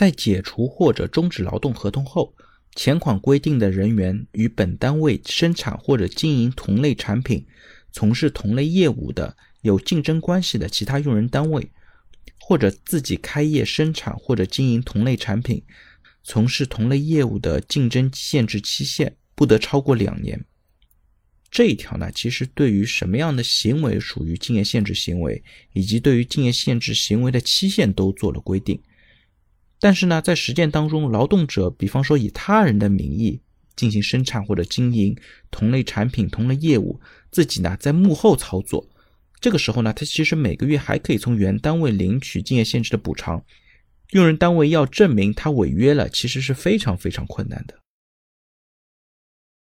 在解除或者终止劳动合同后，前款规定的人员与本单位生产或者经营同类产品、从事同类业务的有竞争关系的其他用人单位，或者自己开业生产或者经营同类产品、从事同类业务的竞争限制期限不得超过两年。这一条呢，其实对于什么样的行为属于竞业限制行为，以及对于竞业限制行为的期限都做了规定。但是呢，在实践当中，劳动者比方说以他人的名义进行生产或者经营同类产品、同类业务，自己呢在幕后操作，这个时候呢，他其实每个月还可以从原单位领取竞业限制的补偿。用人单位要证明他违约了，其实是非常非常困难的。